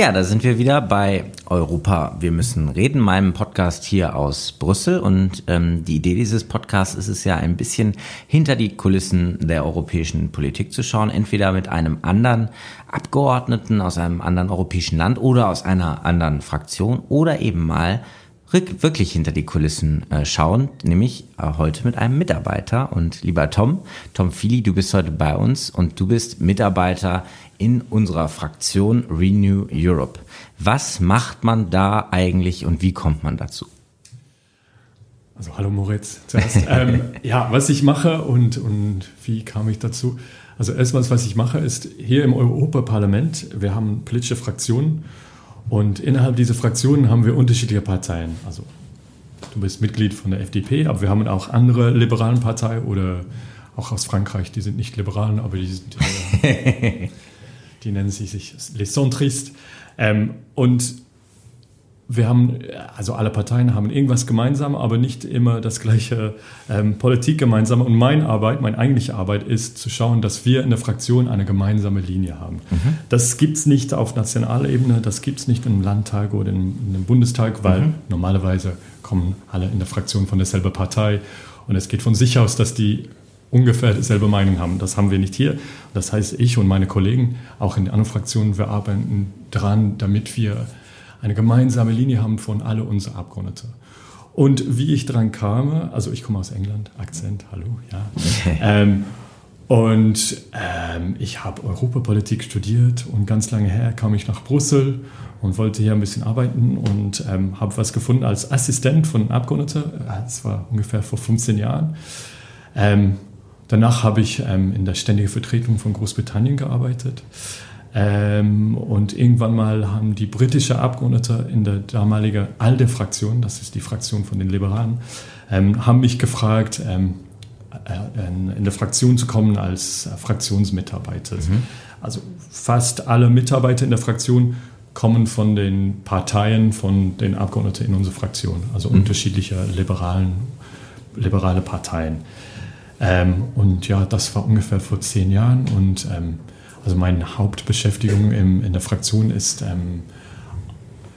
Ja, da sind wir wieder bei Europa. Wir müssen reden, meinem Podcast hier aus Brüssel. Und ähm, die Idee dieses Podcasts ist es ja ein bisschen hinter die Kulissen der europäischen Politik zu schauen, entweder mit einem anderen Abgeordneten aus einem anderen europäischen Land oder aus einer anderen Fraktion oder eben mal wirklich hinter die Kulissen äh, schauen, nämlich äh, heute mit einem Mitarbeiter. Und lieber Tom, Tom Fili, du bist heute bei uns und du bist Mitarbeiter in unserer Fraktion Renew Europe. Was macht man da eigentlich und wie kommt man dazu? Also hallo Moritz zuerst. ähm, ja, was ich mache und, und wie kam ich dazu? Also erstmal, was ich mache, ist hier im Europaparlament, wir haben politische Fraktionen und innerhalb dieser Fraktionen haben wir unterschiedliche Parteien. Also du bist Mitglied von der FDP, aber wir haben auch andere liberalen Parteien oder auch aus Frankreich, die sind nicht liberalen, aber die sind... Äh, die nennen sich Les Centristes. Ähm, und wir haben, also alle Parteien haben irgendwas gemeinsam, aber nicht immer das gleiche ähm, Politik gemeinsam. Und meine Arbeit, meine eigentliche Arbeit ist zu schauen, dass wir in der Fraktion eine gemeinsame Linie haben. Mhm. Das gibt es nicht auf nationaler Ebene, das gibt es nicht im Landtag oder im, im Bundestag, weil mhm. normalerweise kommen alle in der Fraktion von derselben Partei. Und es geht von sich aus, dass die ungefähr dieselbe Meinung haben. Das haben wir nicht hier. Das heißt, ich und meine Kollegen, auch in den anderen Fraktionen, wir arbeiten daran, damit wir eine gemeinsame Linie haben von alle unseren Abgeordneten. Und wie ich daran kam, also ich komme aus England, Akzent, hallo, ja. ähm, und ähm, ich habe Europapolitik studiert und ganz lange her kam ich nach Brüssel und wollte hier ein bisschen arbeiten und ähm, habe was gefunden als Assistent von Abgeordneten. Das war ungefähr vor 15 Jahren. Ähm, Danach habe ich ähm, in der ständigen Vertretung von Großbritannien gearbeitet. Ähm, und irgendwann mal haben die britischen Abgeordnete in der damaligen ALDE-Fraktion, das ist die Fraktion von den Liberalen, ähm, haben mich gefragt, ähm, äh, in der Fraktion zu kommen als äh, Fraktionsmitarbeiter. Mhm. Also fast alle Mitarbeiter in der Fraktion kommen von den Parteien, von den Abgeordneten in unserer Fraktion, also mhm. unterschiedliche liberalen, liberale Parteien. Ähm, und ja, das war ungefähr vor zehn Jahren. Und ähm, also meine Hauptbeschäftigung im, in der Fraktion ist, ähm,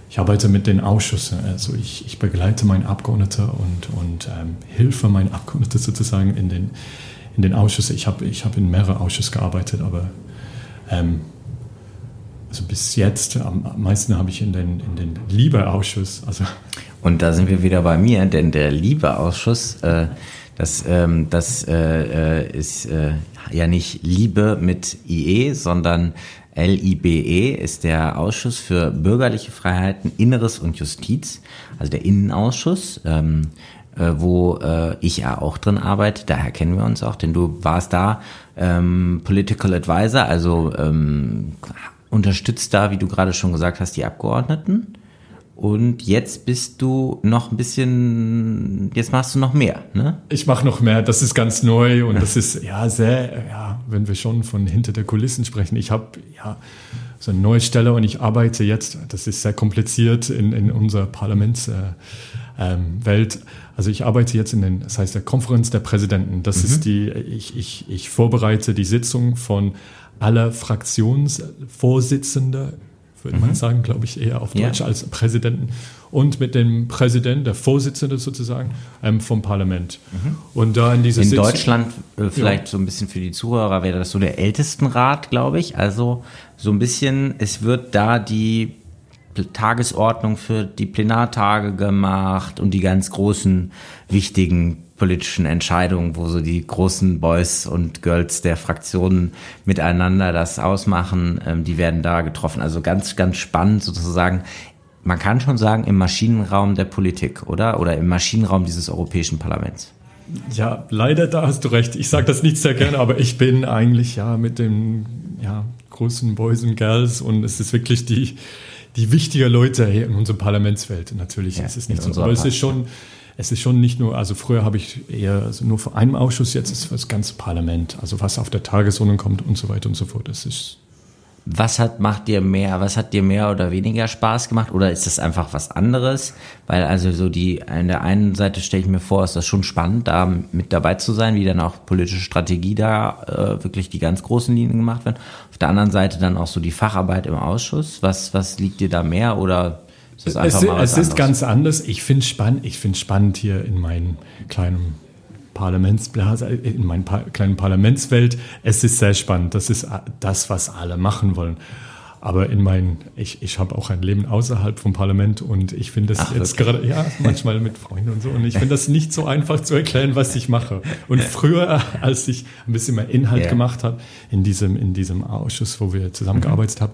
ich arbeite mit den Ausschüssen. Also ich, ich begleite meine Abgeordnete und, und ähm, hilfe meinen Abgeordneten sozusagen in den, in den Ausschüssen. Ich habe ich hab in mehreren Ausschüssen gearbeitet, aber ähm, also bis jetzt am meisten habe ich in den, in den Liebeausschuss. Also und da sind wir wieder bei mir, denn der Liebeausschuss äh, das, ähm, das äh, äh, ist äh, ja nicht Liebe mit IE, sondern LIBE ist der Ausschuss für bürgerliche Freiheiten, Inneres und Justiz, also der Innenausschuss, ähm, äh, wo äh, ich ja auch drin arbeite. Daher kennen wir uns auch, denn du warst da ähm, Political Advisor, also ähm, unterstützt da, wie du gerade schon gesagt hast, die Abgeordneten. Und jetzt bist du noch ein bisschen, jetzt machst du noch mehr, ne? Ich mache noch mehr, das ist ganz neu und das ist ja sehr, ja, wenn wir schon von hinter der Kulissen sprechen. Ich habe ja so eine neue Stelle und ich arbeite jetzt, das ist sehr kompliziert in, in unserer Parlamentswelt. Äh, ähm, also ich arbeite jetzt in den, das heißt der Konferenz der Präsidenten. Das mhm. ist die, ich, ich, ich vorbereite die Sitzung von aller Fraktionsvorsitzende würde mhm. man sagen, glaube ich, eher auf Deutsch ja. als Präsidenten. Und mit dem Präsident, der Vorsitzende sozusagen, ähm, vom Parlament. Mhm. Und da in dieser In Sitzung, Deutschland, äh, vielleicht ja. so ein bisschen für die Zuhörer, wäre das so der Ältestenrat, glaube ich. Also so ein bisschen, es wird da die Tagesordnung für die Plenartage gemacht und die ganz großen, wichtigen politischen Entscheidungen, wo so die großen Boys und Girls der Fraktionen miteinander das ausmachen, ähm, die werden da getroffen. Also ganz, ganz spannend sozusagen. Man kann schon sagen, im Maschinenraum der Politik, oder? Oder im Maschinenraum dieses Europäischen Parlaments. Ja, leider, da hast du recht. Ich sage das nicht sehr gerne, aber ich bin eigentlich ja mit den ja, großen Boys und Girls und es ist wirklich die, die wichtigen Leute hier in unserem Parlamentswelt. Natürlich ja, ist es nicht so, aber es ist schon es ist schon nicht nur, also früher habe ich eher nur vor einem Ausschuss, jetzt ist das ganze Parlament, also was auf der Tagesordnung kommt und so weiter und so fort. Das ist was hat, macht dir mehr, was hat dir mehr oder weniger Spaß gemacht oder ist das einfach was anderes? Weil also so die, an der einen Seite stelle ich mir vor, ist das schon spannend, da mit dabei zu sein, wie dann auch politische Strategie da äh, wirklich die ganz großen Linien gemacht werden. Auf der anderen Seite dann auch so die Facharbeit im Ausschuss. Was, was liegt dir da mehr oder es, was Es ist ganz anders. Ich finde spannend, ich finde spannend hier in meinem kleinen Parlamentsblase, in meiner kleinen Parlamentswelt. Es ist sehr spannend. Das ist das, was alle machen wollen. Aber in mein, ich, ich habe auch ein Leben außerhalb vom Parlament und ich finde das Ach, jetzt gerade, ja, manchmal mit Freunden und so. Und ich finde das nicht so einfach zu erklären, was ich mache. Und früher, als ich ein bisschen mehr Inhalt yeah. gemacht habe, in diesem, in diesem Ausschuss, wo wir zusammengearbeitet mhm. haben,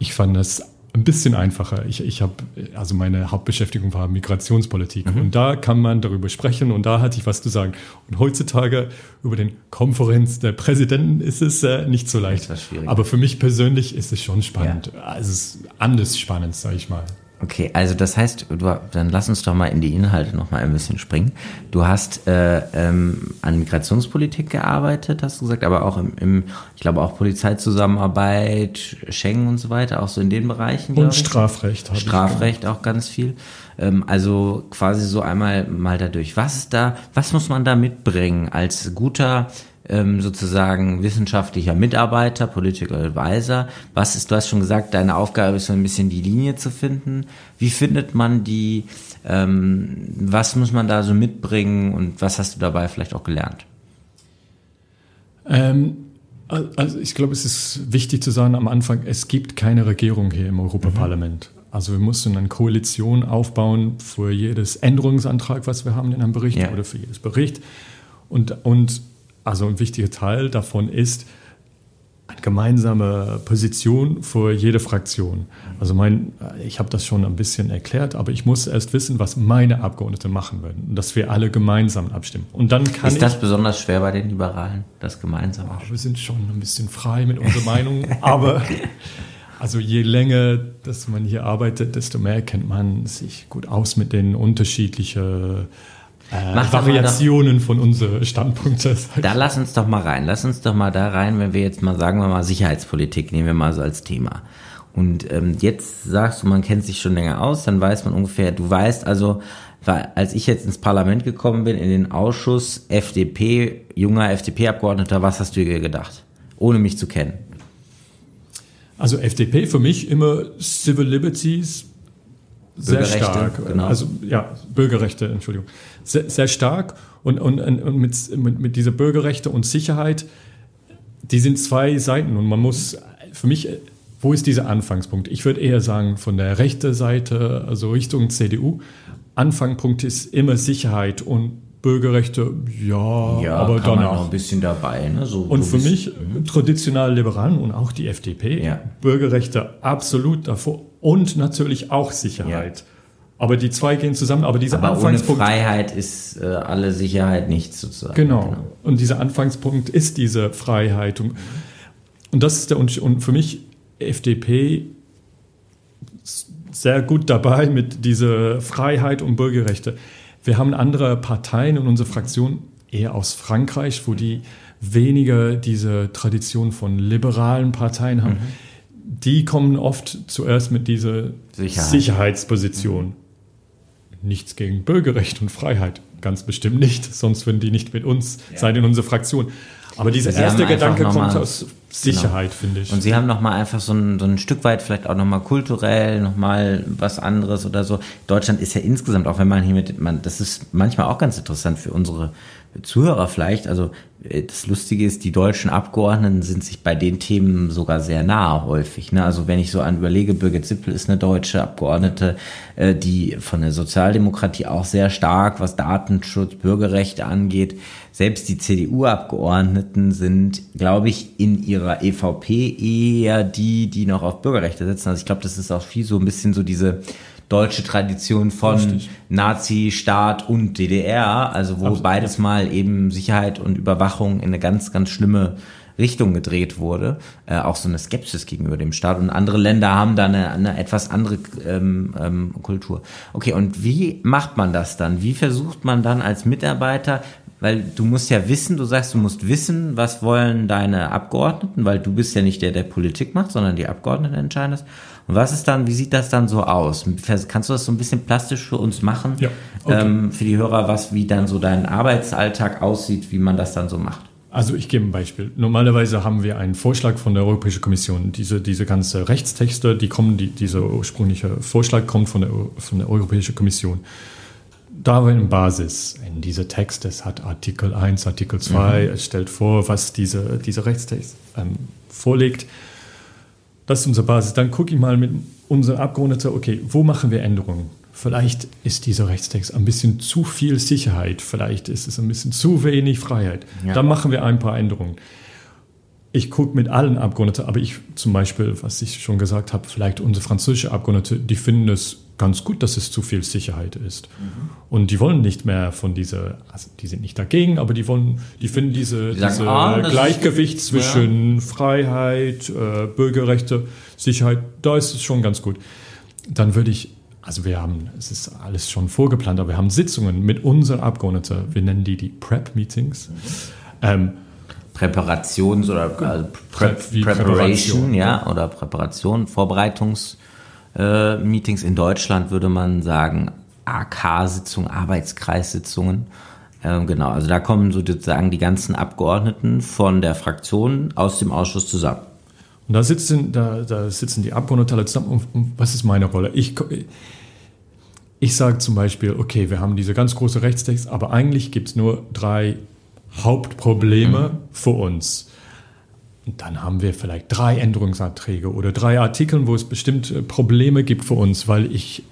ich fand das ein bisschen einfacher. Ich, ich habe, also meine Hauptbeschäftigung war Migrationspolitik mhm. und da kann man darüber sprechen und da hatte ich was zu sagen. Und heutzutage über den Konferenz der Präsidenten ist es äh, nicht so leicht. Aber für mich persönlich ist es schon spannend. Ja. Also es ist anders spannend, sage ich mal. Okay, also das heißt, du, dann lass uns doch mal in die Inhalte noch mal ein bisschen springen. Du hast äh, ähm, an Migrationspolitik gearbeitet, hast du gesagt, aber auch im, im ich glaube auch Polizeizusammenarbeit, Schengen und so weiter, auch so in den Bereichen. Und Strafrecht. Strafrecht auch ganz viel. Ähm, also quasi so einmal mal dadurch. Was ist da, was muss man da mitbringen als guter ähm, sozusagen wissenschaftlicher Mitarbeiter, Political Advisor. Was ist, du hast schon gesagt, deine Aufgabe ist so ein bisschen die Linie zu finden. Wie findet man die? Ähm, was muss man da so mitbringen und was hast du dabei vielleicht auch gelernt? Ähm, also ich glaube, es ist wichtig zu sagen am Anfang, es gibt keine Regierung hier im Europaparlament. Mhm. Also wir mussten eine Koalition aufbauen für jedes Änderungsantrag, was wir haben in einem Bericht ja. oder für jedes Bericht. Und, und also ein wichtiger Teil davon ist eine gemeinsame Position für jede Fraktion. Also mein, ich habe das schon ein bisschen erklärt, aber ich muss erst wissen, was meine Abgeordneten machen werden, dass wir alle gemeinsam abstimmen. Und dann kann ist das besonders schwer bei den Liberalen, das gemeinsam? Oh, wir sind schon ein bisschen frei mit unserer Meinung, aber also je länger, dass man hier arbeitet, desto mehr kennt man sich gut aus mit den unterschiedlichen äh, Variationen von unseren Standpunkten. Da lass uns doch mal rein. Lass uns doch mal da rein, wenn wir jetzt mal sagen wir mal Sicherheitspolitik nehmen wir mal so als Thema. Und ähm, jetzt sagst du, man kennt sich schon länger aus, dann weiß man ungefähr, du weißt also, weil als ich jetzt ins Parlament gekommen bin, in den Ausschuss FDP, junger FDP-Abgeordneter, was hast du dir gedacht? Ohne mich zu kennen. Also FDP für mich immer Civil Liberties, sehr stark. Genau. Also ja, Bürgerrechte, Entschuldigung. Sehr, sehr stark und, und, und mit, mit, mit dieser Bürgerrechte und Sicherheit, die sind zwei Seiten und man muss, für mich, wo ist dieser Anfangspunkt? Ich würde eher sagen, von der rechten Seite, also Richtung CDU, Anfangspunkt ist immer Sicherheit und Bürgerrechte, ja, ja aber kann danach. Man ein bisschen dabei. Ne? So, und für mich, mhm. traditionell Liberalen und auch die FDP, ja. Bürgerrechte absolut davor und natürlich auch Sicherheit. Ja. Aber die zwei gehen zusammen. Aber dieser aber Anfangspunkt. Ohne Freiheit ist äh, alle Sicherheit nichts sozusagen. Genau. genau. Und dieser Anfangspunkt ist diese Freiheit. Und, und das ist der Unterschied. Und für mich FDP sehr gut dabei mit dieser Freiheit und Bürgerrechte. Wir haben andere Parteien in unserer Fraktion, eher aus Frankreich, wo die weniger diese Tradition von liberalen Parteien haben. Mhm die kommen oft zuerst mit dieser Sicherheit. Sicherheitsposition. Nichts gegen Bürgerrecht und Freiheit, ganz bestimmt nicht, sonst würden die nicht mit uns ja. sein in unserer Fraktion. Aber dieser Sie erste Gedanke kommt aus Sicherheit, genau. finde ich. Und Sie haben nochmal einfach so ein, so ein Stück weit vielleicht auch nochmal kulturell nochmal was anderes oder so. Deutschland ist ja insgesamt, auch wenn man hier mit, man, das ist manchmal auch ganz interessant für unsere Zuhörer vielleicht, also äh, das Lustige ist, die deutschen Abgeordneten sind sich bei den Themen sogar sehr nah häufig. Ne? Also wenn ich so an überlege, Birgit Zippel ist eine deutsche Abgeordnete, äh, die von der Sozialdemokratie auch sehr stark, was Datenschutz, Bürgerrechte angeht. Selbst die CDU-Abgeordneten sind, glaube ich, in ihrer EVP eher die, die noch auf Bürgerrechte setzen. Also ich glaube, das ist auch viel so ein bisschen so diese deutsche Tradition von Nazi-Staat und DDR, also wo Absolut. beides mal eben Sicherheit und Überwachung in eine ganz, ganz schlimme Richtung gedreht wurde, äh, auch so eine Skepsis gegenüber dem Staat. Und andere Länder haben da eine, eine etwas andere ähm, ähm, Kultur. Okay, und wie macht man das dann? Wie versucht man dann als Mitarbeiter Weil du musst ja wissen, du sagst, du musst wissen, was wollen deine Abgeordneten, weil du bist ja nicht der, der Politik macht, sondern die Abgeordneten entscheiden das. Und was ist dann, wie sieht das dann so aus? Kannst du das so ein bisschen plastisch für uns machen? Ja, okay. ähm, für die Hörer, was, wie dann so dein Arbeitsalltag aussieht, wie man das dann so macht? Also ich gebe ein Beispiel. Normalerweise haben wir einen Vorschlag von der Europäischen Kommission. Diese, diese ganze Rechtstexte, die kommen, die, dieser ursprüngliche Vorschlag kommt von der, von der Europäischen Kommission. Da war eine Basis in dieser Text, es hat Artikel 1, Artikel 2, mhm. es stellt vor, was diese, dieser Rechtstext ähm, vorlegt. Das ist unsere Basis. Dann gucke ich mal mit unseren Abgeordneten, okay, wo machen wir Änderungen? Vielleicht ist dieser Rechtstext ein bisschen zu viel Sicherheit, vielleicht ist es ein bisschen zu wenig Freiheit. Ja. Dann machen wir ein paar Änderungen. Ich gucke mit allen Abgeordneten, aber ich zum Beispiel, was ich schon gesagt habe, vielleicht unsere französische Abgeordnete, die finden es ganz gut, dass es zu viel Sicherheit ist. Mhm. Und die wollen nicht mehr von dieser, also die sind nicht dagegen, aber die wollen, die finden diese, die diese ah, Gleichgewicht ist, zwischen ja. Freiheit, äh, Bürgerrechte, Sicherheit, da ist es schon ganz gut. Dann würde ich, also wir haben, es ist alles schon vorgeplant, aber wir haben Sitzungen mit unseren Abgeordneten, wir nennen die die Prep-Meetings. Mhm. Ähm, Präparations- oder also Prep, Prep Preparation, ja, oder Präparation, Vorbereitungs- äh, Meetings. In Deutschland würde man sagen AK-Sitzungen, Arbeitskreissitzungen. Ähm, genau, also da kommen sozusagen die ganzen Abgeordneten von der Fraktion aus dem Ausschuss zusammen. Und da sitzen, da, da sitzen die Abgeordneten alle zusammen. Und, und was ist meine Rolle? Ich, ich sage zum Beispiel, okay, wir haben diese ganz große Rechtstext, aber eigentlich gibt es nur drei Hauptprobleme mhm. für uns. Und dann haben wir vielleicht drei Änderungsanträge oder drei Artikel, wo es bestimmte Probleme gibt für uns, weil ich,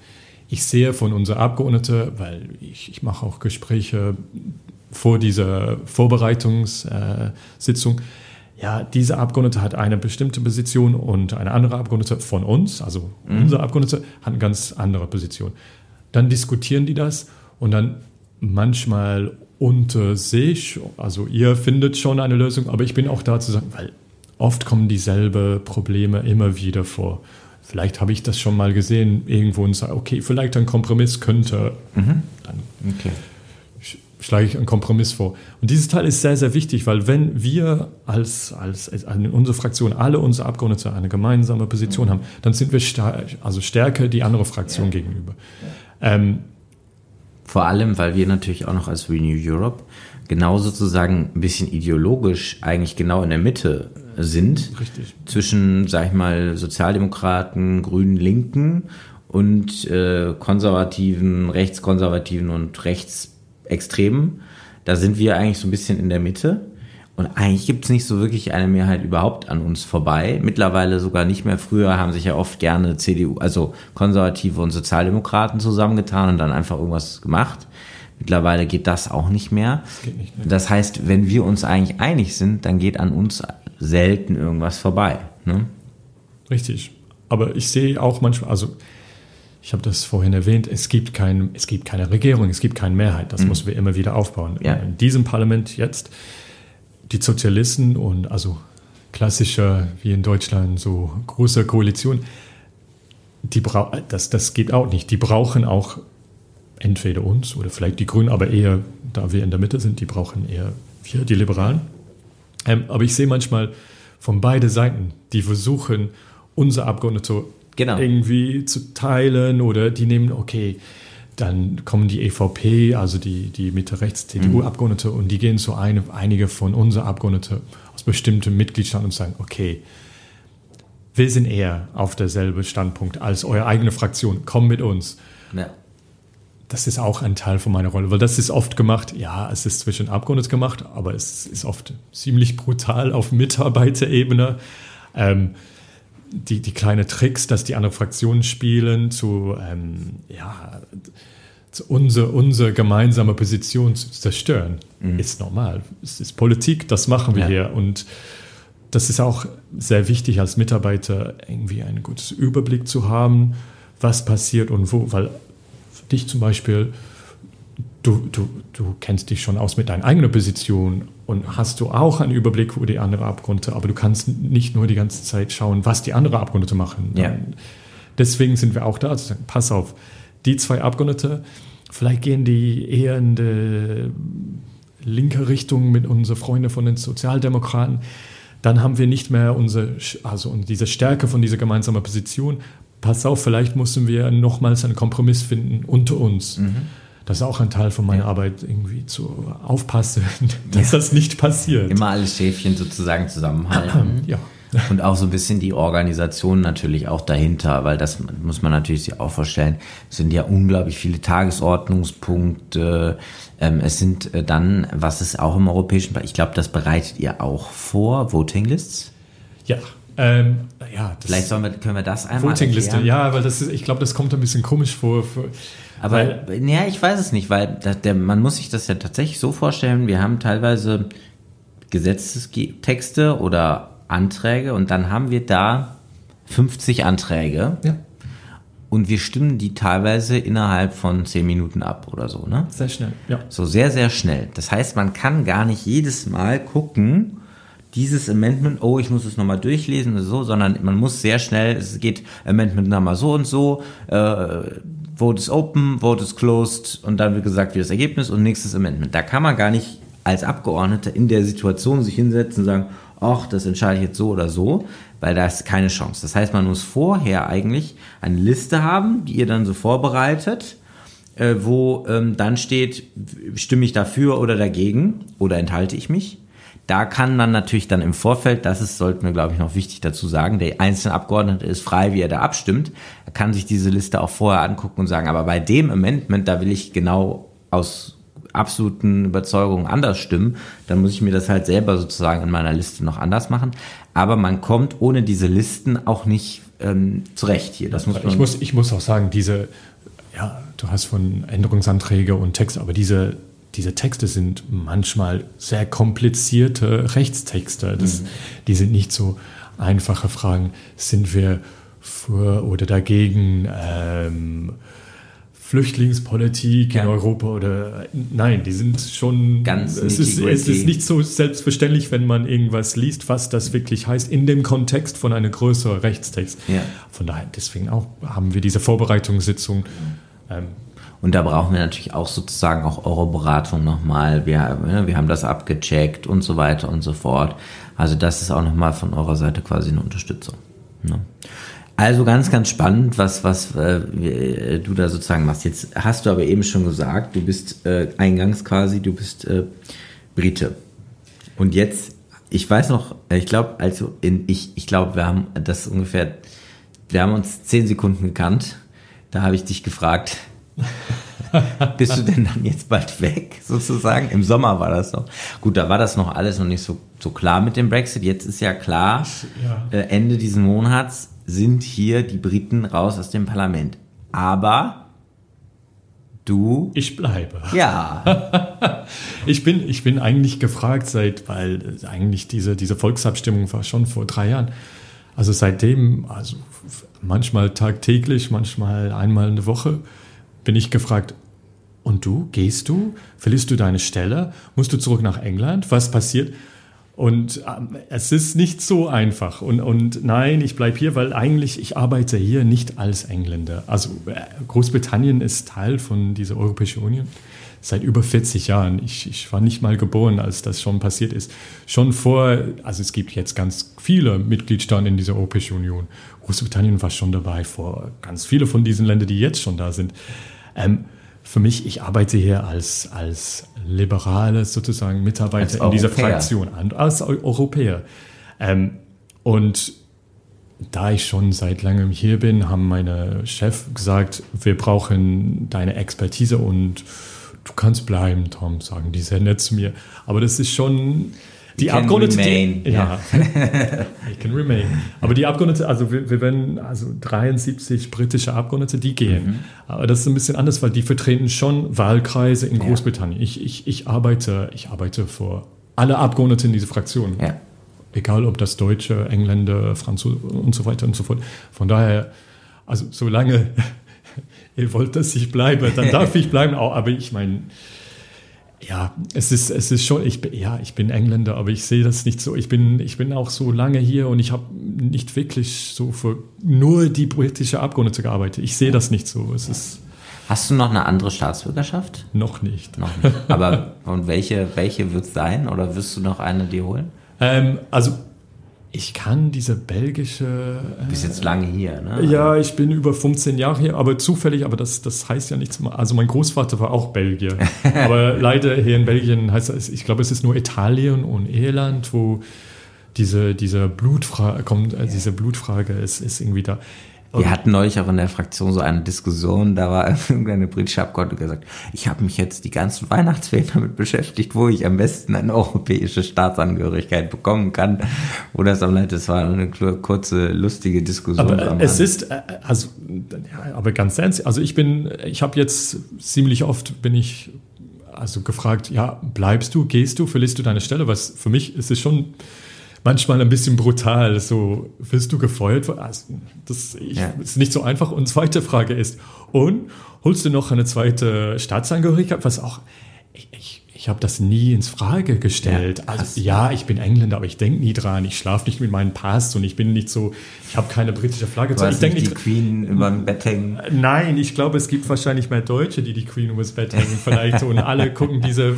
ich sehe von unseren Abgeordneten, weil ich, ich mache auch Gespräche vor dieser Vorbereitungssitzung, ja, diese Abgeordnete hat eine bestimmte Position und eine andere Abgeordnete von uns, also mhm. unser Abgeordnete, hat eine ganz andere Position. Dann diskutieren die das und dann manchmal unter sich, also ihr findet schon eine Lösung, aber ich bin auch da zu sagen, weil oft kommen dieselben Probleme immer wieder vor. Vielleicht habe ich das schon mal gesehen irgendwo und sage, okay, vielleicht ein Kompromiss könnte. Mhm. Dann okay. schlage ich einen Kompromiss vor. Und dieses Teil ist sehr, sehr wichtig, weil wenn wir als, als, als in unserer Fraktion alle unsere Abgeordnete eine gemeinsame Position mhm. haben, dann sind wir also stärker die andere Fraktion ja. gegenüber. Ja. Ähm, Vor allem, weil wir natürlich auch noch als Renew Europe genau sozusagen ein bisschen ideologisch eigentlich genau in der Mitte sind. Richtig. Zwischen, sag ich mal, Sozialdemokraten, Grünen, Linken und äh, Konservativen, Rechtskonservativen und Rechtsextremen. Da sind wir eigentlich so ein bisschen in der Mitte. Und eigentlich gibt es nicht so wirklich eine Mehrheit überhaupt an uns vorbei. Mittlerweile sogar nicht mehr. Früher haben sich ja oft gerne CDU, also Konservative und Sozialdemokraten zusammengetan und dann einfach irgendwas gemacht. Mittlerweile geht das auch nicht mehr. Das, nicht mehr. das heißt, wenn wir uns eigentlich einig sind, dann geht an uns selten irgendwas vorbei. Ne? Richtig. Aber ich sehe auch manchmal, also ich habe das vorhin erwähnt, es gibt, kein, es gibt keine Regierung, es gibt keine Mehrheit. Das mhm. müssen wir immer wieder aufbauen. Ja. In diesem Parlament jetzt, die Sozialisten und also klassischer, wie in Deutschland, so große Koalition, die das, das geht auch nicht. Die brauchen auch entweder uns oder vielleicht die Grünen, aber eher, da wir in der Mitte sind, die brauchen eher wir, die Liberalen. Ähm, aber ich sehe manchmal von beiden Seiten, die versuchen, unsere Abgeordnete genau. irgendwie zu teilen oder die nehmen, okay, dann kommen die EVP, also die, die Mitte-Rechts-CDU-Abgeordnete, mhm. und die gehen zu einem, einige von unseren Abgeordneten aus bestimmten Mitgliedstaaten und sagen, okay, wir sind eher auf derselben Standpunkt als eure eigene Fraktion, komm mit uns. Ja das ist auch ein Teil von meiner Rolle, weil das ist oft gemacht, ja, es ist zwischen Abgeordneten gemacht, aber es ist oft ziemlich brutal auf Mitarbeiterebene. Ähm, die, die kleinen Tricks, dass die anderen Fraktionen spielen, zu, ähm, ja, zu unsere, unsere gemeinsame Position zu zerstören, mhm. ist normal. Es ist Politik, das machen wir ja. hier. Und das ist auch sehr wichtig als Mitarbeiter, irgendwie einen guten Überblick zu haben, was passiert und wo, weil dich zum Beispiel, du, du, du kennst dich schon aus mit deiner eigenen Position und hast du auch einen Überblick über die andere Abgründe, aber du kannst nicht nur die ganze Zeit schauen, was die anderen Abgründe machen. Ja. Deswegen sind wir auch da, sagen, pass auf, die zwei Abgründe, vielleicht gehen die eher in die linke Richtung mit unseren Freunden von den Sozialdemokraten, dann haben wir nicht mehr unsere, also diese Stärke von dieser gemeinsamen Position. Pass auf, vielleicht müssen wir nochmals einen Kompromiss finden unter uns. Mhm. Das ist auch ein Teil von meiner ja. Arbeit, irgendwie zu aufpassen, dass ja. das nicht passiert. Immer alle Schäfchen sozusagen zusammenhalten. ja. Und auch so ein bisschen die Organisation natürlich auch dahinter, weil das muss man natürlich sich auch vorstellen. Es sind ja unglaublich viele Tagesordnungspunkte. Ähm, es sind äh, dann, was ist auch im europäischen, ich glaube, das bereitet ihr auch vor, Voting Lists? Ja, ähm, ja, Vielleicht wir, können wir das einmal Voting-Liste, ja, weil das ist, ich glaube, das kommt ein bisschen komisch vor. vor aber weil, ja, ich weiß es nicht, weil der, der, man muss sich das ja tatsächlich so vorstellen, wir haben teilweise Gesetzestexte oder Anträge und dann haben wir da 50 Anträge. Ja. Und wir stimmen die teilweise innerhalb von 10 Minuten ab oder so, ne? Sehr schnell, ja. So sehr, sehr schnell. Das heißt, man kann gar nicht jedes Mal gucken, dieses Amendment, oh, ich muss es nochmal durchlesen so, sondern man muss sehr schnell, es geht Amendment Nummer so und so, äh, Vote is open, Vote is closed und dann wird gesagt, wie das Ergebnis und nächstes Amendment. Da kann man gar nicht als Abgeordneter in der Situation sich hinsetzen und sagen, ach, das entscheide ich jetzt so oder so, weil da ist keine Chance. Das heißt, man muss vorher eigentlich eine Liste haben, die ihr dann so vorbereitet, äh, wo ähm, dann steht, stimme ich dafür oder dagegen oder enthalte ich mich. Da kann man natürlich dann im Vorfeld, das ist, sollten wir glaube ich noch wichtig dazu sagen, der einzelne Abgeordnete ist frei, wie er da abstimmt. Er kann sich diese Liste auch vorher angucken und sagen, aber bei dem Amendment, da will ich genau aus absoluten Überzeugungen anders stimmen, dann muss ich mir das halt selber sozusagen in meiner Liste noch anders machen. Aber man kommt ohne diese Listen auch nicht ähm, zurecht hier. Das muss ich, muss, ich muss auch sagen, diese, ja, du hast von Änderungsanträge und Text, aber diese, diese Texte sind manchmal sehr komplizierte Rechtstexte. Das, mhm. Die sind nicht so einfache Fragen. Sind wir für oder dagegen? Ähm, Flüchtlingspolitik ja. in Europa oder nein, die sind schon ganz es ist, es ist nicht so selbstverständlich, wenn man irgendwas liest, was das wirklich heißt in dem Kontext von einem größeren Rechtstext. Ja. Von daher deswegen auch haben wir diese Vorbereitungssitzung. Ähm, und da brauchen wir natürlich auch sozusagen auch eure Beratung nochmal. Wir, ne, wir haben das abgecheckt und so weiter und so fort. Also das ist auch nochmal von eurer Seite quasi eine Unterstützung. Ne? Also ganz, ganz spannend, was, was äh, du da sozusagen machst. Jetzt hast du aber eben schon gesagt, du bist äh, eingangs quasi, du bist äh, Brite. Und jetzt, ich weiß noch, ich glaube, also in, ich, ich glaube, wir haben das ungefähr, wir haben uns zehn Sekunden gekannt. Da habe ich dich gefragt, bist du denn dann jetzt bald weg, sozusagen? Im Sommer war das noch. Gut, da war das noch alles noch nicht so, so klar mit dem Brexit. Jetzt ist ja klar, ja. Äh, Ende diesen Monats sind hier die Briten raus aus dem Parlament. Aber du. Ich bleibe. Ja. ich bin, ich bin eigentlich gefragt seit, weil eigentlich diese, diese Volksabstimmung war schon vor drei Jahren. Also seitdem, also manchmal tagtäglich, manchmal einmal in der Woche, bin ich gefragt, und du, gehst du? Verlierst du deine Stelle? Musst du zurück nach England? Was passiert? Und ähm, es ist nicht so einfach. Und, und nein, ich bleibe hier, weil eigentlich ich arbeite hier nicht als Engländer. Also äh, Großbritannien ist Teil von dieser Europäischen Union seit über 40 Jahren. Ich, ich war nicht mal geboren, als das schon passiert ist. Schon vor, also es gibt jetzt ganz viele Mitgliedstaaten in dieser Europäischen Union. Großbritannien war schon dabei vor ganz viele von diesen Ländern, die jetzt schon da sind. Ähm, für mich, ich arbeite hier als, als liberale sozusagen Mitarbeiter in dieser Fraktion an, als Europäer. Ähm, und da ich schon seit langem hier bin, haben meine Chef gesagt, wir brauchen deine Expertise und du kannst bleiben, Tom, sagen die sehr nett zu mir. Aber das ist schon die Abgeordnete, remain. Die, ja, I can remain. Aber die Abgeordnete, also wir, wir werden, also 73 britische Abgeordnete, die gehen. Mhm. Aber das ist ein bisschen anders, weil die vertreten schon Wahlkreise in Großbritannien. Ja. Ich, ich, ich arbeite, ich arbeite für alle Abgeordneten in dieser Fraktion. Ja. Egal ob das Deutsche, Engländer, Franzosen und so weiter und so fort. Von daher, also solange ihr wollt, dass ich bleibe, dann darf ich bleiben. Aber ich meine, ja, es ist, es ist schon, ich, ja, ich bin Engländer, aber ich sehe das nicht so. Ich bin, ich bin auch so lange hier und ich habe nicht wirklich so für nur die britische Abgeordnete gearbeitet. Ich sehe das nicht so. Es ist Hast du noch eine andere Staatsbürgerschaft? Noch nicht. Noch nicht. Aber und welche, welche wird es sein? Oder wirst du noch eine dir holen? Ähm, also ich kann diese belgische. Du bist jetzt lange hier, ne? Ja, ich bin über 15 Jahre hier, aber zufällig, aber das, das heißt ja nichts. Also mein Großvater war auch Belgier. aber leider hier in Belgien heißt es, ich glaube, es ist nur Italien und Irland, wo diese, diese Blutfrage kommt, äh, diese Blutfrage ist, ist irgendwie da. Wir hatten neulich auch in der Fraktion so eine Diskussion, da war irgendeine britische Abgeordnete gesagt, ich habe mich jetzt die ganzen Weihnachtsferien damit beschäftigt, wo ich am besten eine europäische Staatsangehörigkeit bekommen kann. Wo das am Leid, das war eine kurze, lustige Diskussion. Aber es ist, äh, also, ja, aber ganz ernst, also ich bin, ich habe jetzt ziemlich oft, bin ich also gefragt, ja, bleibst du, gehst du, verlierst du deine Stelle? Was für mich ist es schon manchmal ein bisschen brutal. So, wirst du gefeuert? Also, das ich, ja. ist nicht so einfach. Und zweite Frage ist, und holst du noch eine zweite Staatsangehörigkeit? Was auch, ich, ich, ich habe das nie ins Frage gestellt. Ja, also, ja, ich bin Engländer, aber ich denke nie dran. Ich schlafe nicht mit meinem Pass und ich bin nicht so, ich habe keine britische Flagge. Du ich denke nicht die Queen über dem Bett hängen. Nein, ich glaube, es gibt wahrscheinlich mehr Deutsche, die die Queen übers Bett hängen vielleicht. und alle gucken diese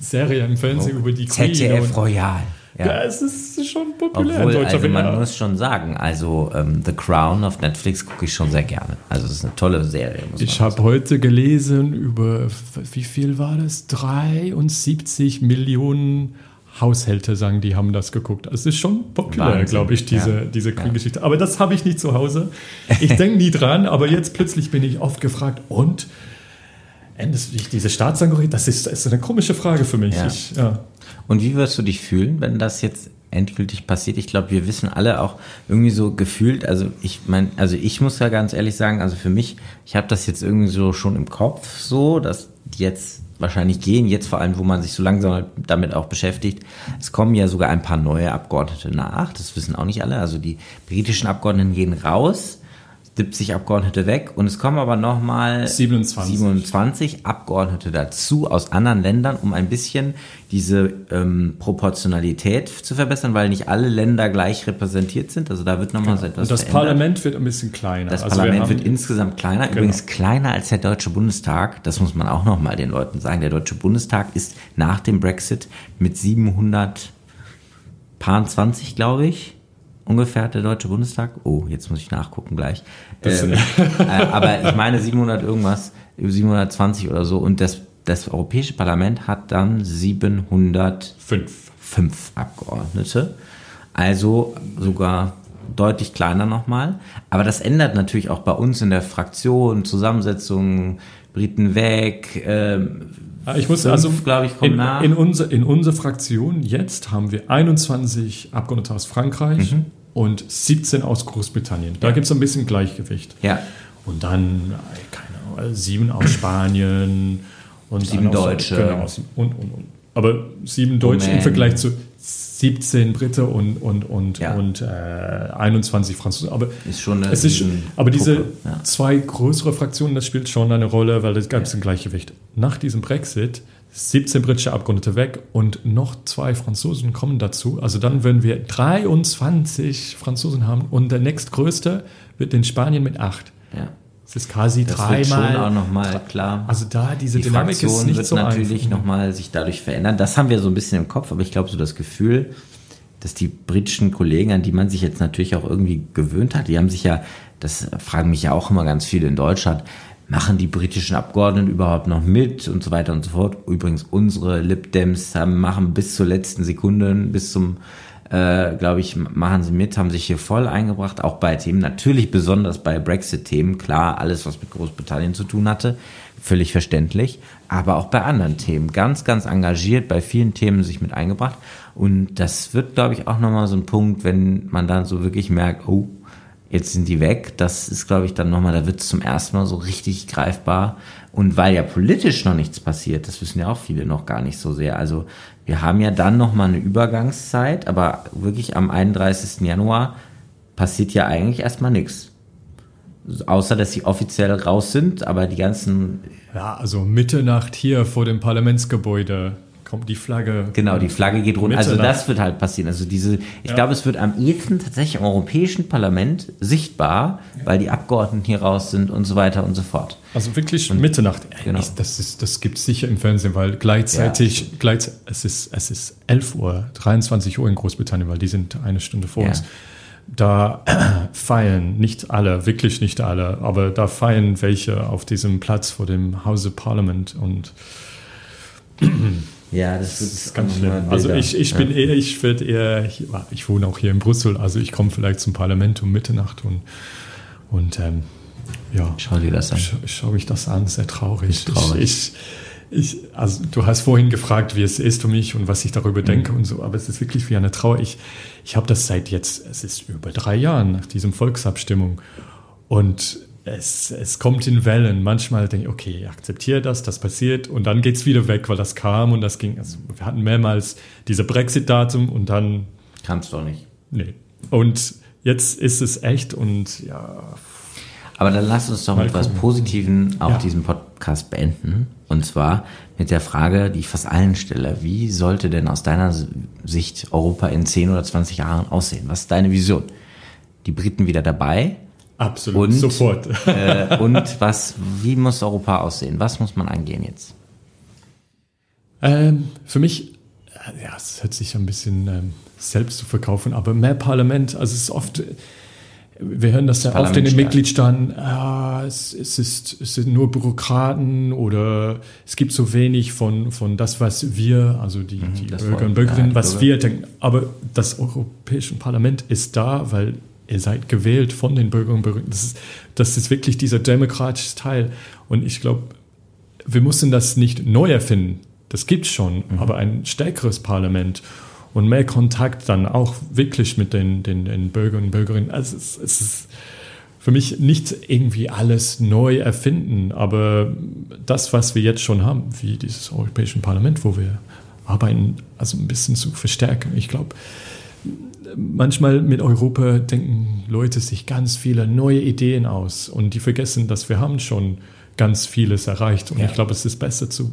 Serie im Fernsehen oh, über die Queen. ZDF Royal. Ja. ja, es ist schon populär Obwohl, in Deutschland. Also man muss schon sagen, also ähm, The Crown auf Netflix gucke ich schon sehr gerne. Also es ist eine tolle Serie. ich habe heute gelesen über, wie viel war das? 73 Millionen Haushalte sagen, die haben das geguckt. Es ist schon populär, glaube ich, diese, ja. diese Queen-Geschichte. Aber das habe ich nicht zu Hause. Ich denke nie dran, aber jetzt plötzlich bin ich oft gefragt, und? Diese Staatsangehörigkeit, das ist, ist eine komische Frage für mich. Ja. Ich, ja. Und wie wirst du dich fühlen, wenn das jetzt endgültig passiert? Ich glaube, wir wissen alle auch irgendwie so gefühlt, also ich meine, also ich muss ja ganz ehrlich sagen, also für mich, ich habe das jetzt irgendwie so schon im Kopf so, dass jetzt wahrscheinlich gehen, jetzt vor allem, wo man sich so langsam damit auch beschäftigt. Es kommen ja sogar ein paar neue Abgeordnete nach, das wissen auch nicht alle. Also die britischen Abgeordneten gehen raus 70 Abgeordnete weg und es kommen aber nochmal 27. 27 Abgeordnete dazu aus anderen Ländern, um ein bisschen diese ähm, Proportionalität zu verbessern, weil nicht alle Länder gleich repräsentiert sind. Also da wird nochmal genau. so etwas Und das verändert. Parlament wird ein bisschen kleiner. Das also Parlament wird insgesamt kleiner, genau. übrigens kleiner als der Deutsche Bundestag. Das muss man auch nochmal den Leuten sagen. Der Deutsche Bundestag ist nach dem Brexit mit 720, glaube ich, ungefähr der Deutsche Bundestag. Oh, jetzt muss ich nachgucken gleich. Ähm, äh, aber ich meine 700 irgendwas, 720 oder so. Und das, das Europäische Parlament hat dann 705 Fünf Abgeordnete. Also sogar deutlich kleiner nochmal. Aber das ändert natürlich auch bei uns in der Fraktion, Zusammensetzung, Briten weg. Ähm, ich muss fünf, also, glaube ich, kommen in, nach. In, unser, in unserer Fraktion jetzt haben wir 21 Abgeordnete aus Frankreich mhm. und 17 aus Großbritannien. Da ja. gibt es ein bisschen Gleichgewicht. Ja. Und dann, keine Ahnung, sieben aus Spanien und sieben Deutsche. Genau, und, und, und. Aber sieben Deutsche im Vergleich zu 17 Brite und, und, und, ja. und äh, 21 Franzosen. Aber, ist schon eine, es ist, aber diese ja. zwei größere Fraktionen, das spielt schon eine Rolle, weil es gab ja. ein Gleichgewicht. Nach diesem Brexit 17 britische Abgeordnete weg und noch zwei Franzosen kommen dazu. Also dann würden wir 23 Franzosen haben und der nächstgrößte wird in Spanien mit acht. Ja. Es ist quasi das dreimal. Wird schon auch nochmal klar. Also da diese die Dynamik Fraktion ist nicht wird so natürlich nochmal sich dadurch verändern. Das haben wir so ein bisschen im Kopf, aber ich glaube so das Gefühl, dass die britischen Kollegen, an die man sich jetzt natürlich auch irgendwie gewöhnt hat, die haben sich ja, das fragen mich ja auch immer ganz viele in Deutschland, machen die britischen Abgeordneten überhaupt noch mit und so weiter und so fort. Übrigens, unsere Lib Dems haben, machen bis zur letzten Sekunde, bis zum äh, glaube ich, machen sie mit, haben sich hier voll eingebracht, auch bei Themen, natürlich besonders bei Brexit-Themen, klar, alles, was mit Großbritannien zu tun hatte, völlig verständlich, aber auch bei anderen Themen, ganz, ganz engagiert, bei vielen Themen sich mit eingebracht. Und das wird, glaube ich, auch nochmal so ein Punkt, wenn man dann so wirklich merkt, oh, jetzt sind die weg. Das ist, glaube ich, dann nochmal, da wird es zum ersten Mal so richtig greifbar. Und weil ja politisch noch nichts passiert, das wissen ja auch viele noch gar nicht so sehr. Also wir haben ja dann nochmal eine Übergangszeit, aber wirklich am 31. Januar passiert ja eigentlich erstmal nichts. Außer, dass sie offiziell raus sind, aber die ganzen. Ja, also Mitternacht hier vor dem Parlamentsgebäude kommt die Flagge. Genau, die Flagge geht runter. Also das wird halt passieren. Also diese, ich ja. glaube, es wird am ehesten tatsächlich im Europäischen Parlament sichtbar, ja. weil die Abgeordneten hier raus sind und so weiter und so fort. Also wirklich und, Mitternacht. Genau. das ist, das gibt es sicher im Fernsehen, weil gleichzeitig, ja. gleichzeitig es, ist, es ist 11 Uhr, 23 Uhr in Großbritannien, weil die sind eine Stunde vor uns da feiern nicht alle, wirklich nicht alle, aber da feiern welche auf diesem Platz vor dem Hause Parliament und ja, das, das ist ganz schlimm. Also ich, ich bin ja. eher, ich werde eher, ich wohne auch hier in Brüssel, also ich komme vielleicht zum Parlament um Mitternacht und, und ähm, ja. Schau dir das an. Scha schau ich das an, sehr traurig. traurig. Ich, ich, also du hast vorhin gefragt, wie es ist für mich und was ich darüber mhm. denke und so, aber es ist wirklich wie eine Trauer. Ich, ich habe das seit jetzt, es ist über drei Jahren nach diesem Volksabstimmung und es, es kommt in Wellen. Manchmal denke ich, okay, ich akzeptiere das, das passiert und dann geht es wieder weg, weil das kam und das ging. Also wir hatten mehrmals diese Brexit-Datum und dann. Kam es doch nicht. Nee. Und jetzt ist es echt und ja. Aber dann lass uns doch mit etwas Positiven auch ja. diesen Podcast beenden. Und zwar mit der Frage, die ich fast allen stelle. Wie sollte denn aus deiner Sicht Europa in 10 oder 20 Jahren aussehen? Was ist deine Vision? Die Briten wieder dabei? Absolut, und, sofort. äh, und was, wie muss Europa aussehen? Was muss man angehen jetzt? Ähm, für mich, äh, ja, es hört sich ein bisschen ähm, selbst zu verkaufen, aber mehr Parlament. Also es ist oft, wir hören das, das ja oft in den Mitgliedstaaten, ah, es, es, ist, es sind nur Bürokraten oder es gibt so wenig von, von das, was wir, also die, mhm, die Bürger und Bürgerinnen, ja, was Bürger. wir denken. Aber das Europäische Parlament ist da, weil ihr seid gewählt von den Bürgern und Bürgern. Das ist, das ist wirklich dieser demokratische Teil. Und ich glaube, wir müssen das nicht neu erfinden. Das gibt es schon, mhm. aber ein stärkeres Parlament und mehr Kontakt dann auch wirklich mit den, den, den Bürgern und Bürgerinnen. Also es, es ist für mich nicht irgendwie alles neu erfinden, aber das, was wir jetzt schon haben, wie dieses Europäische Parlament, wo wir arbeiten, also ein bisschen zu verstärken. Ich glaube, manchmal mit Europa denken Leute sich ganz viele neue Ideen aus und die vergessen, dass wir haben schon ganz vieles erreicht. Und ja. ich glaube, es ist besser zu,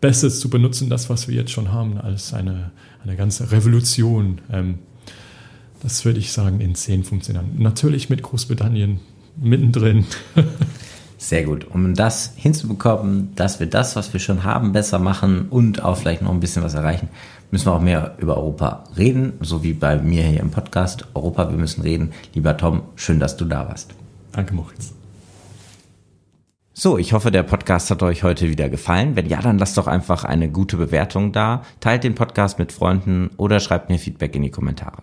besser zu benutzen, das, was wir jetzt schon haben, als eine, eine ganze Revolution. Ähm, das würde ich sagen in 10, 15 Jahren. Natürlich mit Großbritannien mittendrin. Sehr gut. Um das hinzubekommen, dass wir das, was wir schon haben, besser machen und auch vielleicht noch ein bisschen was erreichen, müssen wir auch mehr über Europa reden, so wie bei mir hier im Podcast. Europa, wir müssen reden. Lieber Tom, schön, dass du da warst. Danke, Moritz. So, ich hoffe, der Podcast hat euch heute wieder gefallen. Wenn ja, dann lasst doch einfach eine gute Bewertung da, teilt den Podcast mit Freunden oder schreibt mir Feedback in die Kommentare.